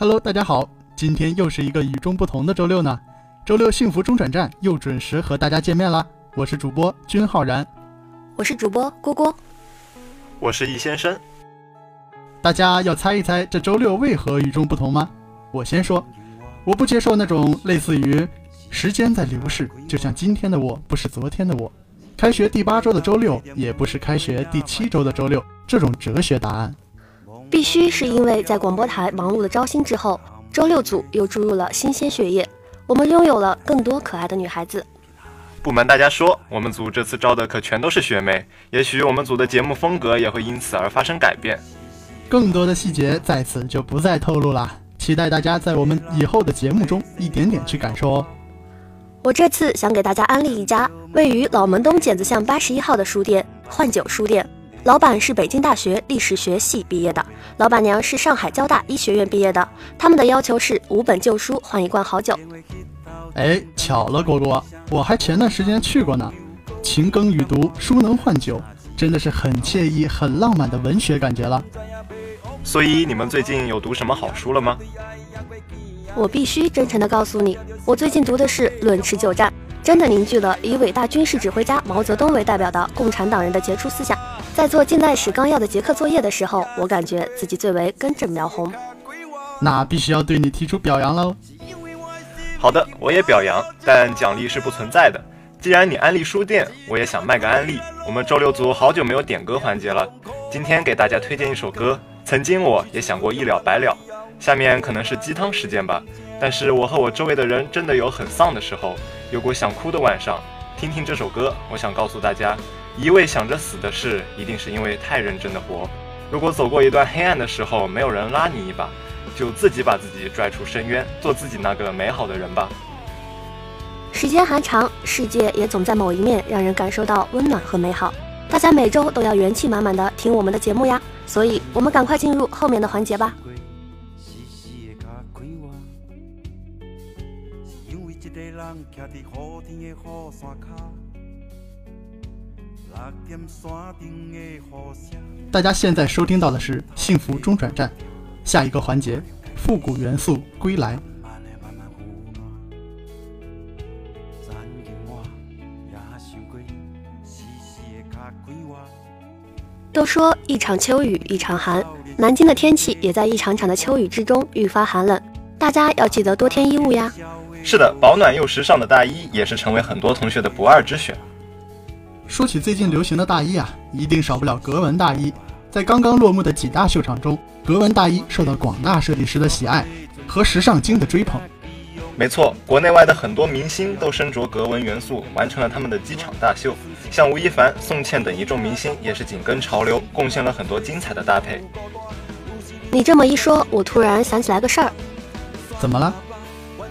Hello，大家好，今天又是一个与众不同的周六呢。周六幸福中转站又准时和大家见面啦。我是主播君浩然，我是主播郭郭，我是易先生。大家要猜一猜这周六为何与众不同吗？我先说，我不接受那种类似于时间在流逝，就像今天的我不是昨天的我，开学第八周的周六也不是开学第七周的周六这种哲学答案。必须是因为在广播台忙碌的招新之后，周六组又注入了新鲜血液，我们拥有了更多可爱的女孩子。不瞒大家说，我们组这次招的可全都是学妹，也许我们组的节目风格也会因此而发生改变。更多的细节在此就不再透露了，期待大家在我们以后的节目中一点点去感受哦。我这次想给大家安利一家位于老门东剪子巷八十一号的书店——换酒书店。老板是北京大学历史学系毕业的，老板娘是上海交大医学院毕业的。他们的要求是五本旧书换一罐好酒。哎，巧了，果果，我还前段时间去过呢。勤耕雨读，书能换酒，真的是很 sead 意、很浪漫的文学感觉了。所以你们最近有读什么好书了吗？我必须真诚地告诉你，我最近读的是《论持久战》，真的凝聚了以伟大军事指挥家毛泽东为代表的共产党人的杰出思想。在做近代史纲要的杰克作业的时候，我感觉自己最为根正苗红。那必须要对你提出表扬喽。好的，我也表扬，但奖励是不存在的。既然你安利书店，我也想卖个安利。我们周六组好久没有点歌环节了，今天给大家推荐一首歌。曾经我也想过一了百了，下面可能是鸡汤时间吧。但是我和我周围的人真的有很丧的时候，有过想哭的晚上。听听这首歌，我想告诉大家。一味想着死的事，一定是因为太认真的活。如果走过一段黑暗的时候，没有人拉你一把，就自己把自己拽出深渊，做自己那个美好的人吧。时间还长，世界也总在某一面让人感受到温暖和美好。大家每周都要元气满满的听我们的节目呀，所以我们赶快进入后面的环节吧。大家现在收听到的是幸福中转站，下一个环节，复古元素归来。都说一场秋雨一场寒，南京的天气也在一场场的秋雨之中愈发寒冷，大家要记得多添衣物呀。是的，保暖又时尚的大衣也是成为很多同学的不二之选。说起最近流行的大衣啊，一定少不了格纹大衣。在刚刚落幕的几大秀场中，格纹大衣受到广大设计师的喜爱和时尚精的追捧。没错，国内外的很多明星都身着格纹元素，完成了他们的机场大秀。像吴亦凡、宋茜等一众明星也是紧跟潮流，贡献了很多精彩的搭配。你这么一说，我突然想起来个事儿。怎么了？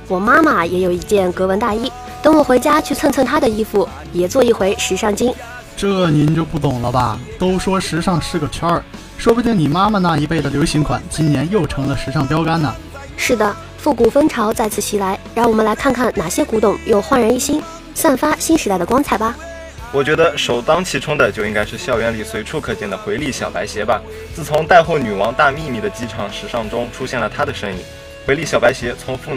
我妈妈也有一件格纹大衣。等我回家去蹭蹭他的衣服，也做一回时尚精。这您就不懂了吧？都说时尚是个圈儿，说不定你妈妈那一辈的流行款，今年又成了时尚标杆呢。是的，复古风潮再次袭来，让我们来看看哪些古董又焕然一新，散发新时代的光彩吧。我觉得首当其冲的就应该是校园里随处可见的回力小白鞋吧。自从带货女王大幂幂的机场时尚中出现了她的身影，回力小白鞋从父。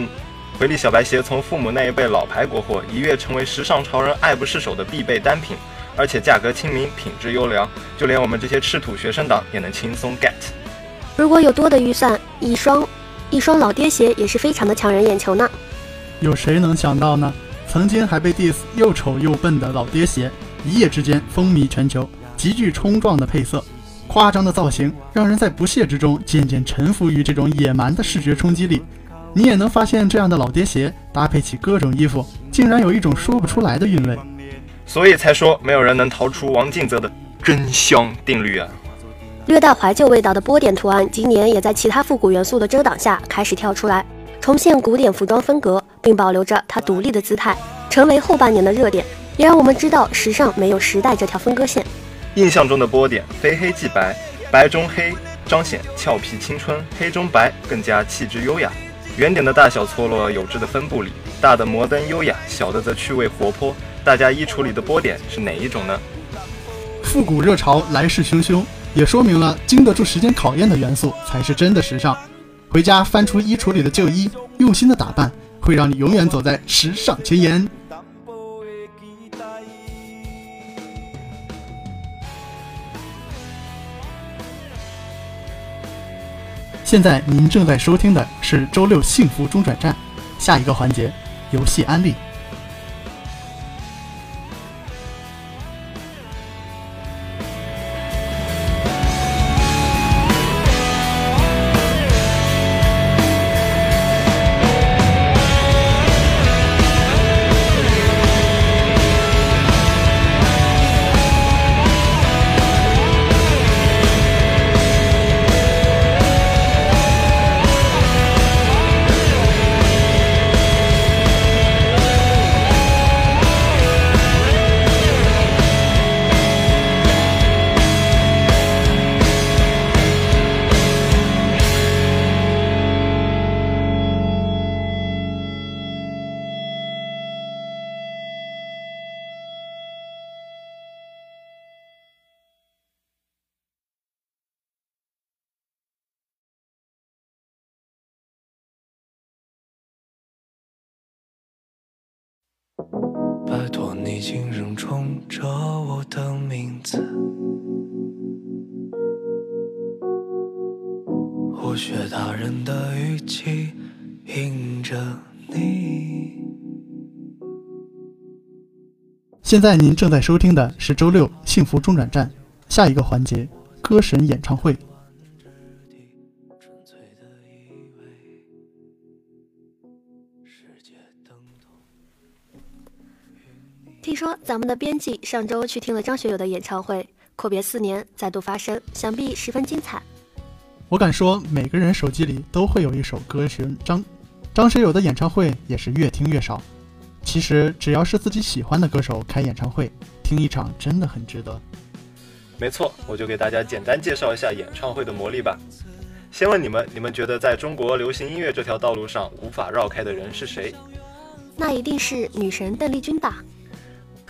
回力小白鞋从父母那一辈老牌国货一跃成为时尚潮人爱不释手的必备单品，而且价格亲民，品质优良，就连我们这些赤土学生党也能轻松 get。如果有多的预算，一双一双老爹鞋也是非常的抢人眼球呢。有谁能想到呢？曾经还被 diss 又丑又笨的老爹鞋，一夜之间风靡全球，极具冲撞的配色，夸张的造型，让人在不屑之中渐渐臣服于这种野蛮的视觉冲击力。你也能发现，这样的老爹鞋搭配起各种衣服，竟然有一种说不出来的韵味。所以才说，没有人能逃出王静泽的真香定律啊！略带怀旧味道的波点图案，今年也在其他复古元素的遮挡下开始跳出来，重现古典服装风格，并保留着它独立的姿态，成为后半年的热点，也让我们知道时尚没有时代这条分割线。印象中的波点，非黑即白，白中黑彰显俏皮青春，黑中白更加气质优雅。圆点的大小错落有致的分布里，大的摩登优雅，小的则趣味活泼。大家衣橱里的波点是哪一种呢？复古热潮来势汹汹，也说明了经得住时间考验的元素才是真的时尚。回家翻出衣橱里的旧衣，用心的打扮，会让你永远走在时尚前沿。现在您正在收听的是周六幸福中转站，下一个环节，游戏安利。着我的名字，胡雪大人的语气迎着你。现在您正在收听的是周六幸福中转站，下一个环节歌神演唱会。听说咱们的编辑上周去听了张学友的演唱会，阔别四年再度发声，想必十分精彩。我敢说，每个人手机里都会有一首歌是张张学友的演唱会，也是越听越少。其实只要是自己喜欢的歌手开演唱会，听一场真的很值得。没错，我就给大家简单介绍一下演唱会的魔力吧。先问你们，你们觉得在中国流行音乐这条道路上无法绕开的人是谁？那一定是女神邓丽君吧？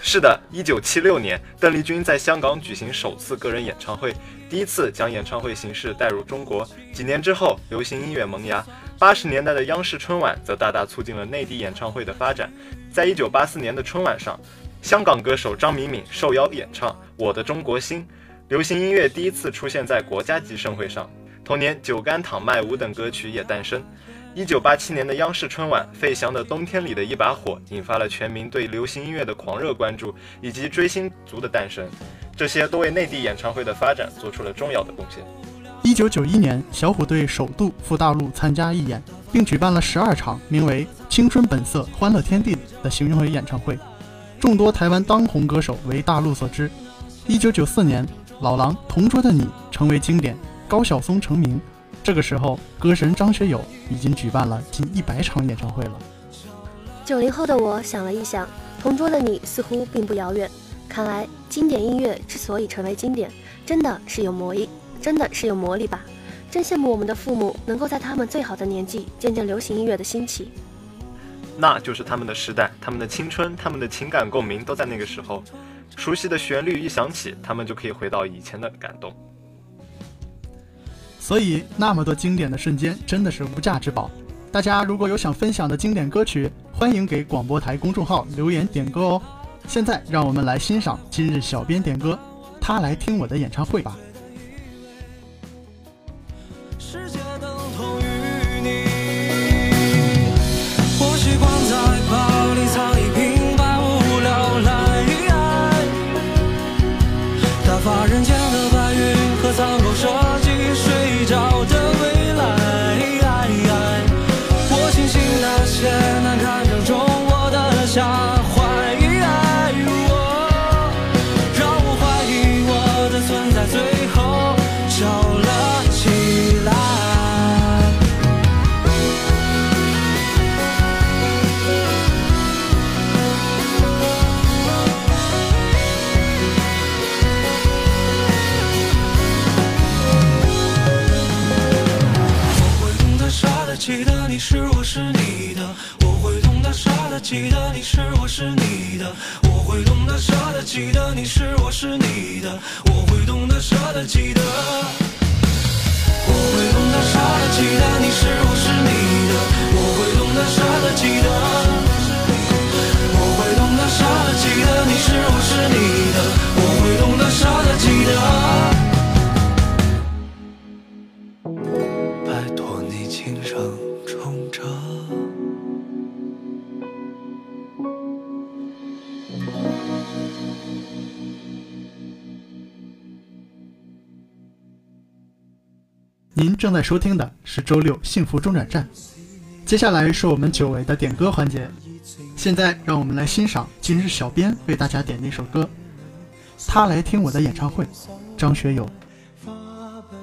是的，一九七六年，邓丽君在香港举行首次个人演唱会，第一次将演唱会形式带入中国。几年之后，流行音乐萌芽，八十年代的央视春晚则大大促进了内地演唱会的发展。在一九八四年的春晚上，香港歌手张敏敏受邀演唱《我的中国心》，流行音乐第一次出现在国家级盛会上。同年，《酒干倘卖无》等歌曲也诞生。一九八七年的央视春晚，费翔的《冬天里的一把火》引发了全民对流行音乐的狂热关注，以及追星族的诞生，这些都为内地演唱会的发展做出了重要的贡献。一九九一年，小虎队首度赴大陆参加义演，并举办了十二场名为“青春本色，欢乐天地”的巡回演唱会，众多台湾当红歌手为大陆所知。一九九四年，老狼《同桌的你》成为经典，高晓松成名。这个时候，歌神张学友已经举办了近一百场演唱会了。九零后的我想了一想，《同桌的你》似乎并不遥远。看来，经典音乐之所以成为经典，真的是有魔力，真的是有魔力吧？真羡慕我们的父母能够在他们最好的年纪见证流行音乐的兴起。那就是他们的时代，他们的青春，他们的情感共鸣都在那个时候。熟悉的旋律一响起，他们就可以回到以前的感动。所以，那么多经典的瞬间真的是无价之宝。大家如果有想分享的经典歌曲，欢迎给广播台公众号留言点歌哦。现在，让我们来欣赏今日小编点歌，他来听我的演唱会吧。世界等同于你。我习惯在包里藏一瓶百无聊赖，打发人间正在收听的是周六幸福中转站，接下来是我们久违的点歌环节。现在让我们来欣赏今日小编为大家点的一首歌，《他来听我的演唱会》，张学友。花不，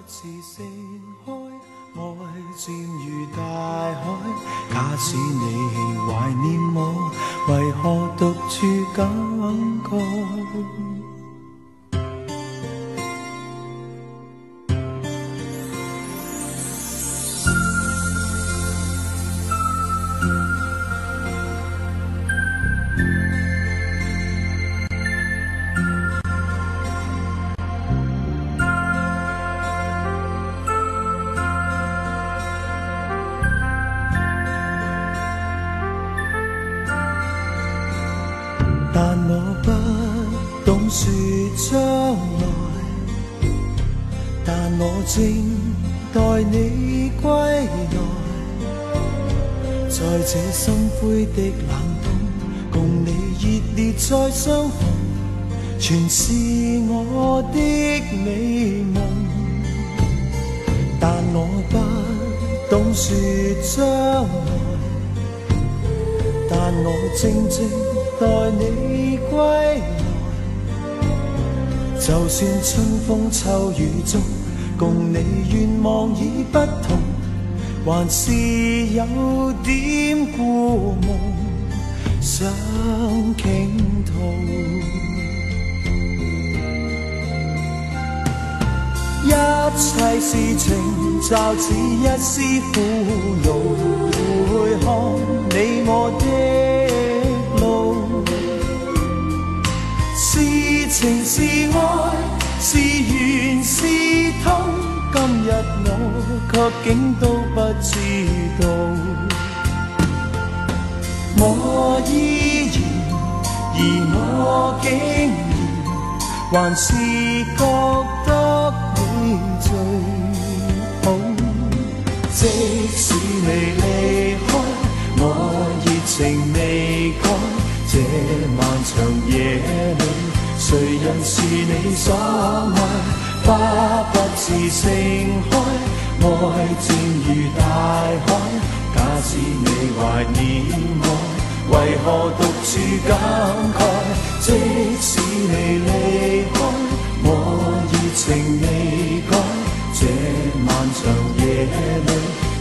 你归来。在这心灰的冷冬，共你热烈再相逢，全是我的美梦。但我不懂说将来，但我正正。待你归来，就算春风秋雨中，共你愿望已不同，还是有点故梦想倾吐。一切事情就似一丝苦恼，回看你我的路。是情是爱，是缘是痛，日我却竟都不知道。我依然，而我竟然，还是觉得你最好。即使你离开，我热情未改。这漫长夜里，谁人是你所爱？花不自盛开，爱渐如大海。假使你怀念我，为何独处感慨？即使你离开，我热情未改。这漫长夜里，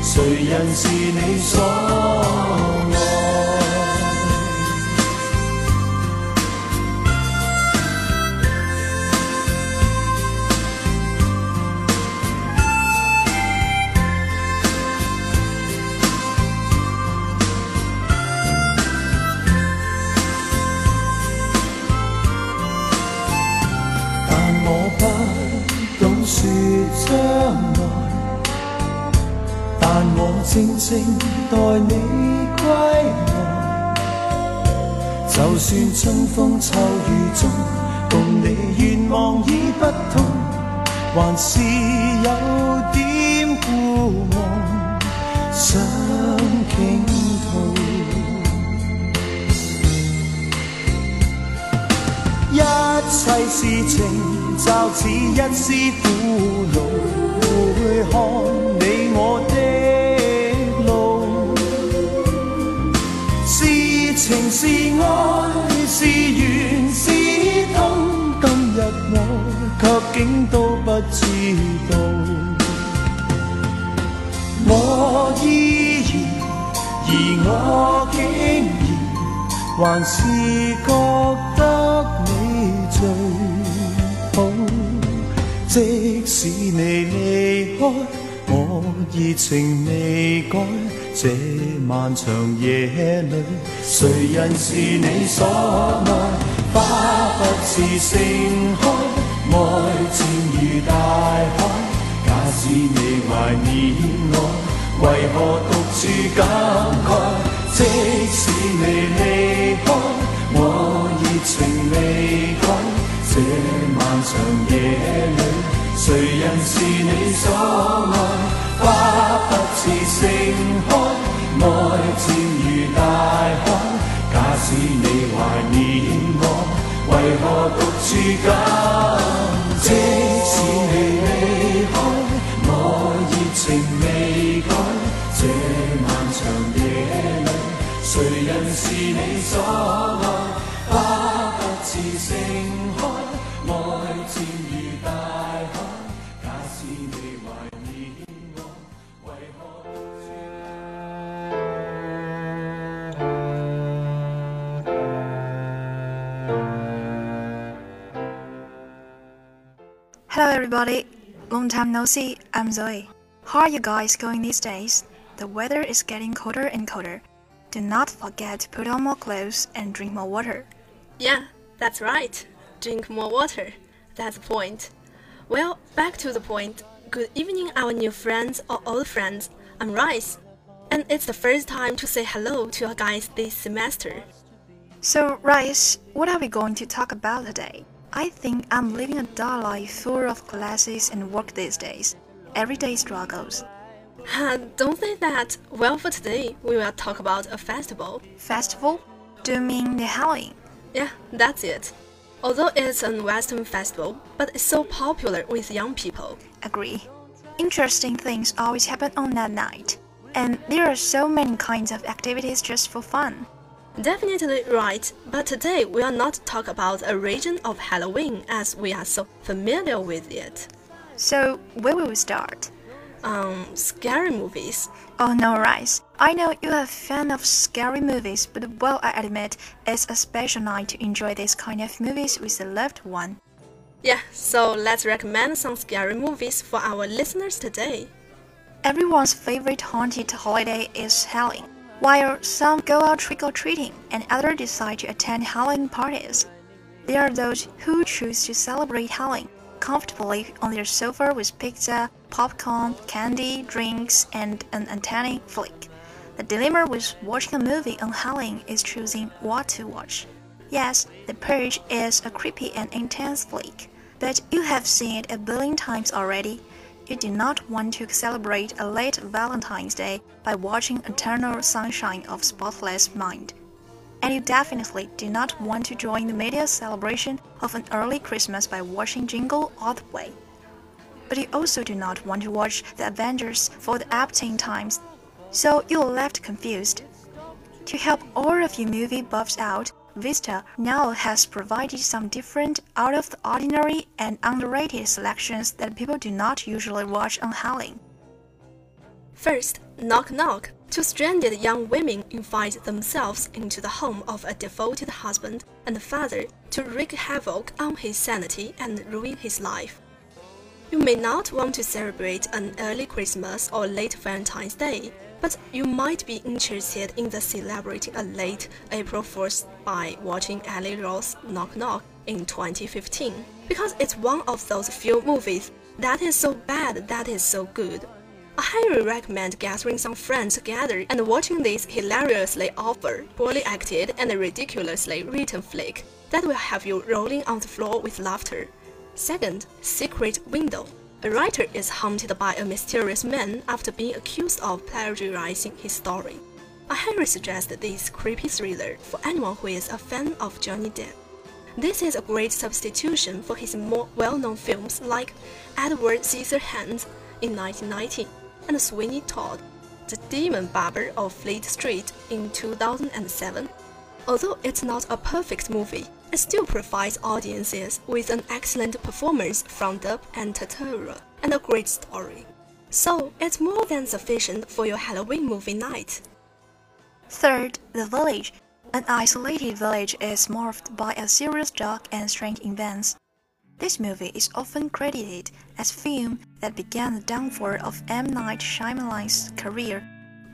谁人是你所爱？待你归来。就算春风秋雨中，共你愿望已不同，还是有点故梦想倾吐。一切事情就似一丝苦恼，回看你我的情是爱，是缘是痛，今日我却竟都不知道。我依然，而我竟然，还是觉得你最好。即使你离开，我热情未改。这漫长夜里，谁人是你所爱？花不是盛开，爱渐如大海。假使你怀念我，为何独处感慨？即使你离开，我热情未改。这漫长夜里，谁人是你所爱？花不是盛开，爱渐如大海。假使你怀念我，为何独处？假？Hello, everybody. Long time no see. I'm Zoe. How are you guys going these days? The weather is getting colder and colder. Do not forget to put on more clothes and drink more water. Yeah, that's right. Drink more water. That's the point. Well, back to the point. Good evening, our new friends or old friends. I'm Rice. And it's the first time to say hello to you guys this semester. So, Rice, what are we going to talk about today? I think I'm living a dull life full of classes and work these days. Everyday struggles. Don't say that. Well, for today, we will talk about a festival. Festival? Do you mean the Halloween? Yeah, that's it. Although it's a Western festival, but it's so popular with young people. Agree. Interesting things always happen on that night. And there are so many kinds of activities just for fun. Definitely right, but today we will not talk about a region of Halloween as we are so familiar with it. So, where will we start? Um, scary movies. Oh no, Rice. I know you're a fan of scary movies, but well, I admit it's a special night to enjoy this kind of movies with a loved one. Yeah, so let's recommend some scary movies for our listeners today. Everyone's favorite haunted holiday is Halloween. While some go out trick or treating and others decide to attend Halloween parties, there are those who choose to celebrate Halloween comfortably on their sofa with pizza, popcorn, candy, drinks, and an antenna flick. The dilemma with watching a movie on Halloween is choosing what to watch. Yes, The Purge is a creepy and intense flick, but you have seen it a billion times already. You do not want to celebrate a late Valentine's Day by watching Eternal Sunshine of Spotless Mind. And you definitely do not want to join the media celebration of an early Christmas by watching Jingle All the Way. But you also do not want to watch The Avengers for the Epstein times, so you're left confused. To help all of you movie buffs out, Vista now has provided some different, out of the ordinary, and underrated selections that people do not usually watch on Halloween. First, Knock Knock. Two stranded young women invite themselves into the home of a devoted husband and father to wreak havoc on his sanity and ruin his life. You may not want to celebrate an early Christmas or late Valentine's Day, but you might be interested in the celebrating a late April Fool's by watching Ali Roth's Knock Knock in 2015, because it's one of those few movies that is so bad that is so good. I highly recommend gathering some friends together and watching this hilariously awful, poorly acted, and ridiculously written flick that will have you rolling on the floor with laughter. Second, Secret Window. A writer is haunted by a mysterious man after being accused of plagiarizing his story. I highly suggest this creepy thriller for anyone who is a fan of Johnny Depp. This is a great substitution for his more well-known films like Edward Scissorhands in 1990 and Sweeney Todd, The Demon Barber of Fleet Street in 2007. Although it's not a perfect movie, still provides audiences with an excellent performance from Depp and Turturro and a great story. So it's more than sufficient for your Halloween movie night. Third, The Village. An isolated village is morphed by a series dark and strange events. This movie is often credited as film that began the downfall of M. Night Shyamalan's career,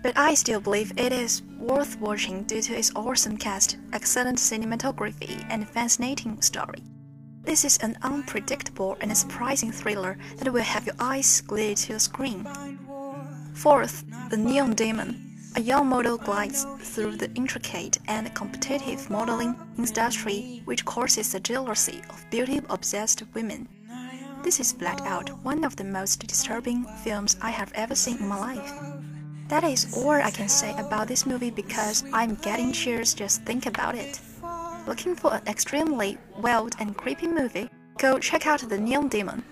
but I still believe it is worth watching due to its awesome cast, excellent cinematography, and fascinating story. This is an unpredictable and surprising thriller that will have your eyes glued to the screen. Fourth, The Neon Demon. A young model glides through the intricate and competitive modeling industry which causes the jealousy of beauty obsessed women. This is flat out one of the most disturbing films I have ever seen in my life. That is all I can say about this movie because I'm getting chills just think about it. Looking for an extremely wild and creepy movie? Go check out The Neon Demon.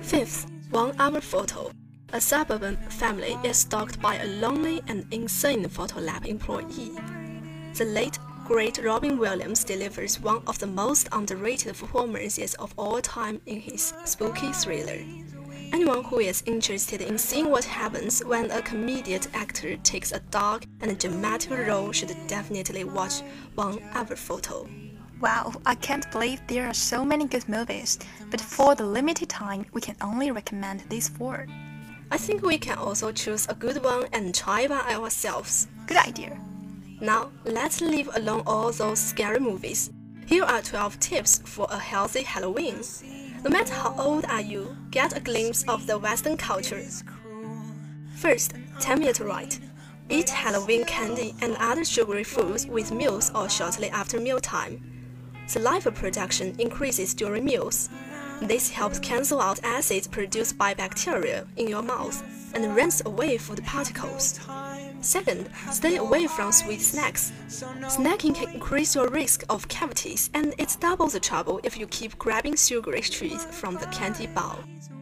Fifth, One Hour Photo. A suburban family is stalked by a lonely and insane photo lab employee. The late great Robin Williams delivers one of the most underrated performances of all time in his spooky thriller. Anyone who is interested in seeing what happens when a comedic actor takes a dark and dramatic role should definitely watch One Hour Photo. Wow, I can't believe there are so many good movies, but for the limited time, we can only recommend these four. I think we can also choose a good one and try by ourselves. Good idea. Now, let's leave alone all those scary movies. Here are 12 tips for a healthy Halloween. No matter how old are you, get a glimpse of the Western culture. First, time it right. Eat Halloween candy and other sugary foods with meals or shortly after mealtime. Saliva production increases during meals. This helps cancel out acids produced by bacteria in your mouth and rinse away food particles. Second, stay away from sweet snacks. Snacking can increase your risk of cavities, and it's double the trouble if you keep grabbing sugary treats from the candy bowl.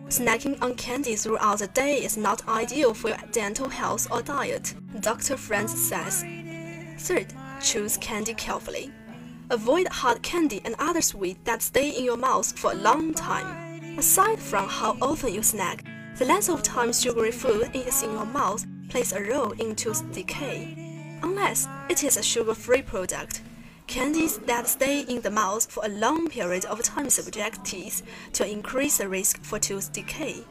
Snacking on candy throughout the day is not ideal for your dental health or diet, Dr. Franz says. Third, choose candy carefully. Avoid hard candy and other sweets that stay in your mouth for a long time. Aside from how often you snack, the length of time sugary food is in your mouth plays a role in tooth decay. Unless it is a sugar-free product, candies that stay in the mouth for a long period of time subject teeth to increase the risk for tooth decay.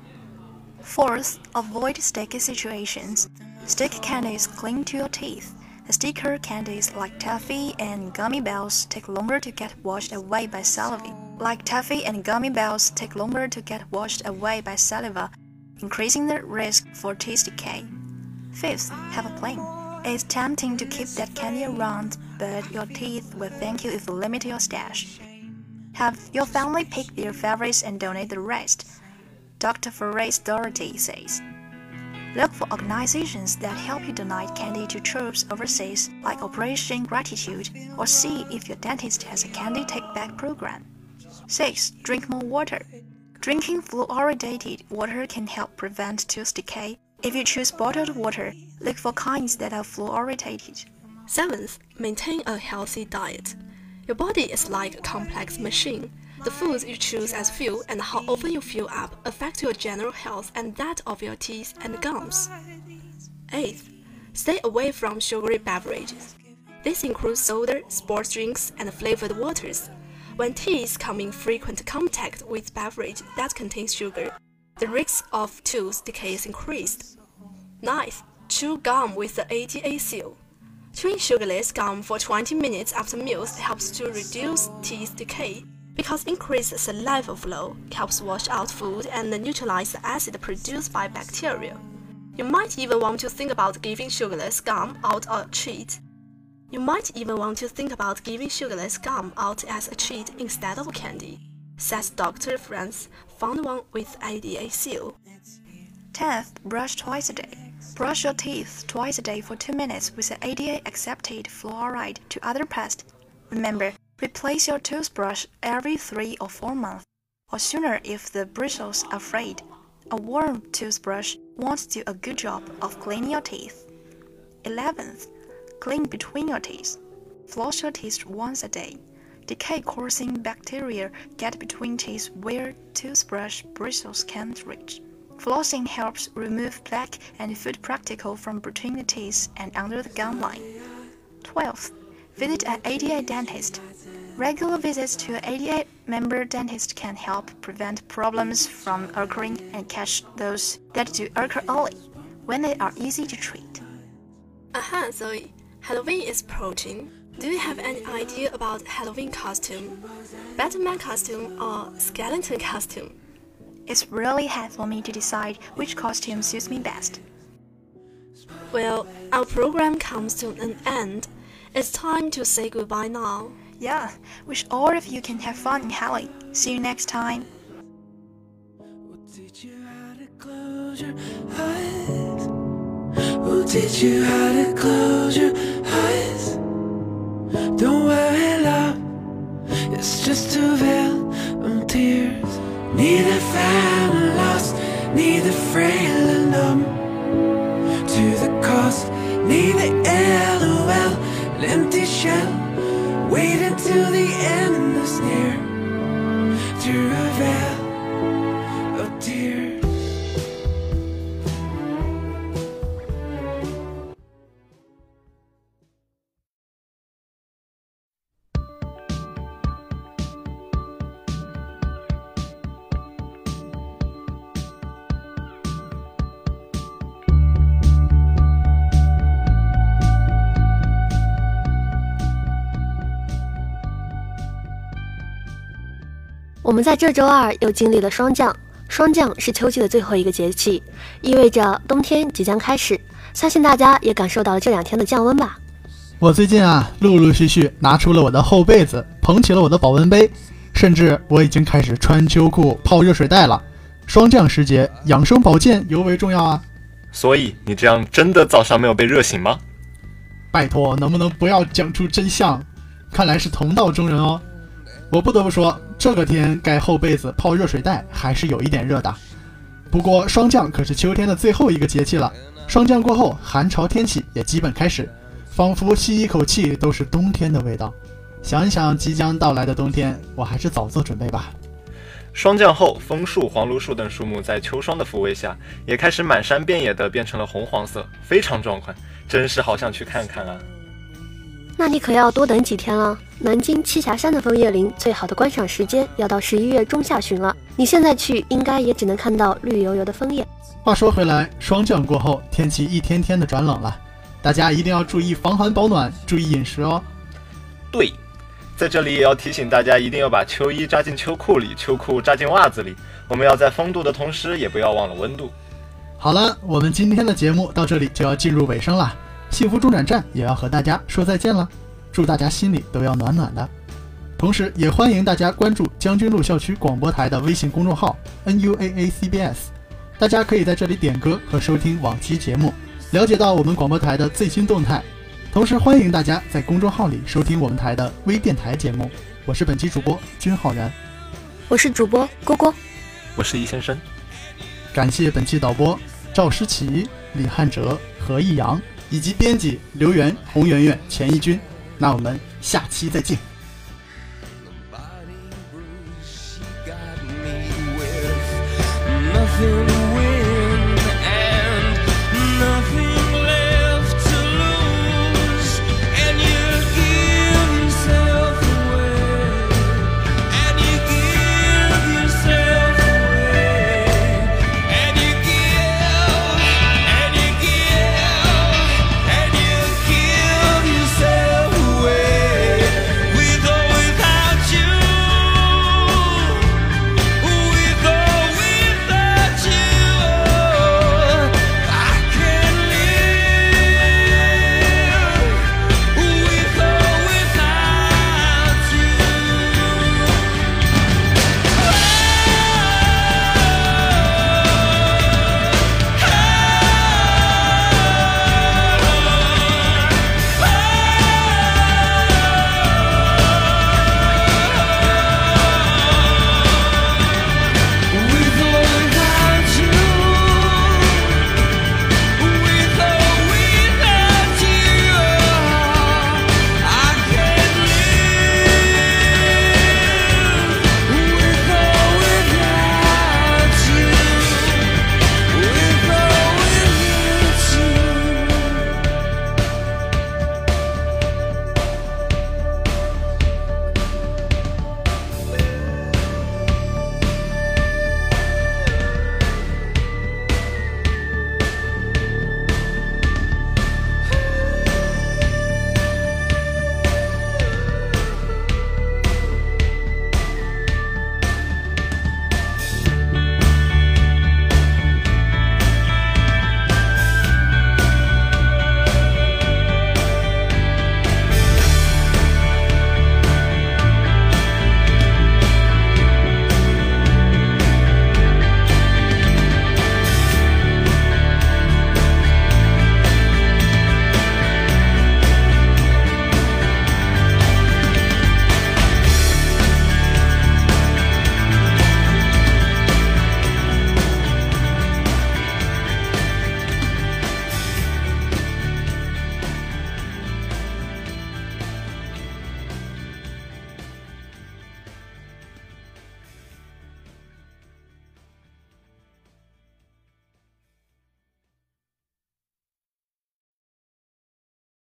Fourth, avoid sticky situations. Sticky candies cling to your teeth. The sticker candies like taffy and gummy bears take longer to get washed away by saliva. Like taffy and gummy bears take longer to get washed away by saliva, increasing the risk for teeth decay. Fifth, have a plan. It's tempting to keep that candy around, but your teeth will thank you if you limit your stash. Have your family pick their favorites and donate the rest. Dr. Ferris Doherty says. Look for organizations that help you donate candy to troops overseas, like Operation Gratitude, or see if your dentist has a candy take back program. 6. Drink more water. Drinking fluoridated water can help prevent tooth decay. If you choose bottled water, look for kinds that are fluoridated. Seventh, maintain a healthy diet. Your body is like a complex machine. The foods you choose as fuel and how often you fill up affect your general health and that of your teeth and gums. Eighth, stay away from sugary beverages. This includes soda, sports drinks, and flavored waters. When teeth come in frequent contact with beverage that contains sugar, the risk of tooth decay is increased. Ninth, chew gum with the ADA seal. Chewing sugarless gum for 20 minutes after meals helps to reduce teeth decay because increased saliva flow helps wash out food and neutralize the acid produced by bacteria. You might even want to think about giving sugarless gum out as a treat. You might even want to think about giving sugarless gum out as a treat instead of candy, says Dr. Franz, found one with ADA seal. 10th, brush twice a day. Brush your teeth twice a day for 2 minutes with the ADA accepted fluoride to other pests. Remember, replace your toothbrush every 3 or 4 months, or sooner if the bristles are frayed. A warm toothbrush won't do a good job of cleaning your teeth. 11th, clean between your teeth. Floss your teeth once a day. Decay causing bacteria get between teeth where toothbrush bristles can't reach. Flossing helps remove plaque and food particle from between the teeth and under the gum line. 12th, visit an ADA dentist. Regular visits to an ADA member dentist can help prevent problems from occurring and catch those that do occur early when they are easy to treat. Aha, Zoe. Halloween is approaching. Do you have any idea about Halloween costume? Batman costume or skeleton costume? It's really hard for me to decide which costume suits me best. Well, our program comes to an end. It's time to say goodbye now. Yeah, wish all of you can have fun in Halloween. See you next time. We'll teach you how to close your eyes. We'll teach you how to close your eyes. Don't worry, love. It's just a veil of tears. Neither found or lost, neither frail or numb. To the cost, neither LOL, an empty shell Wait until the end is near reveal a 我们在这周二又经历了霜降，霜降是秋季的最后一个节气，意味着冬天即将开始。相信大家也感受到了这两天的降温吧？我最近啊，陆陆续续拿出了我的厚被子，捧起了我的保温杯，甚至我已经开始穿秋裤、泡热水袋了。霜降时节，养生保健尤为重要啊！所以你这样真的早上没有被热醒吗？拜托，能不能不要讲出真相？看来是同道中人哦。我不得不说，这个天盖厚被子、泡热水袋还是有一点热的。不过霜降可是秋天的最后一个节气了，霜降过后，寒潮天气也基本开始，仿佛吸一口气都是冬天的味道。想一想即将到来的冬天，我还是早做准备吧。霜降后，枫树、黄栌树等树木在秋霜的抚慰下，也开始满山遍野的变成了红黄色，非常壮观，真是好想去看看啊！那你可要多等几天了。南京栖霞山的枫叶林最好的观赏时间要到十一月中下旬了，你现在去应该也只能看到绿油油的枫叶。话说回来，霜降过后，天气一天天的转冷了，大家一定要注意防寒保暖，注意饮食哦。对，在这里也要提醒大家，一定要把秋衣扎进秋裤里，秋裤扎进袜子里。我们要在风度的同时，也不要忘了温度。好了，我们今天的节目到这里就要进入尾声了，幸福中转站也要和大家说再见了。祝大家心里都要暖暖的，同时也欢迎大家关注将军路校区广播台的微信公众号 N U A A C B S，大家可以在这里点歌和收听往期节目，了解到我们广播台的最新动态。同时欢迎大家在公众号里收听我们台的微电台节目。我是本期主播君浩然，我是主播郭郭，我是易先生。感谢本期导播赵诗琪、李汉哲、何易阳以及编辑刘源、洪媛媛、钱一军。那我们下期再见。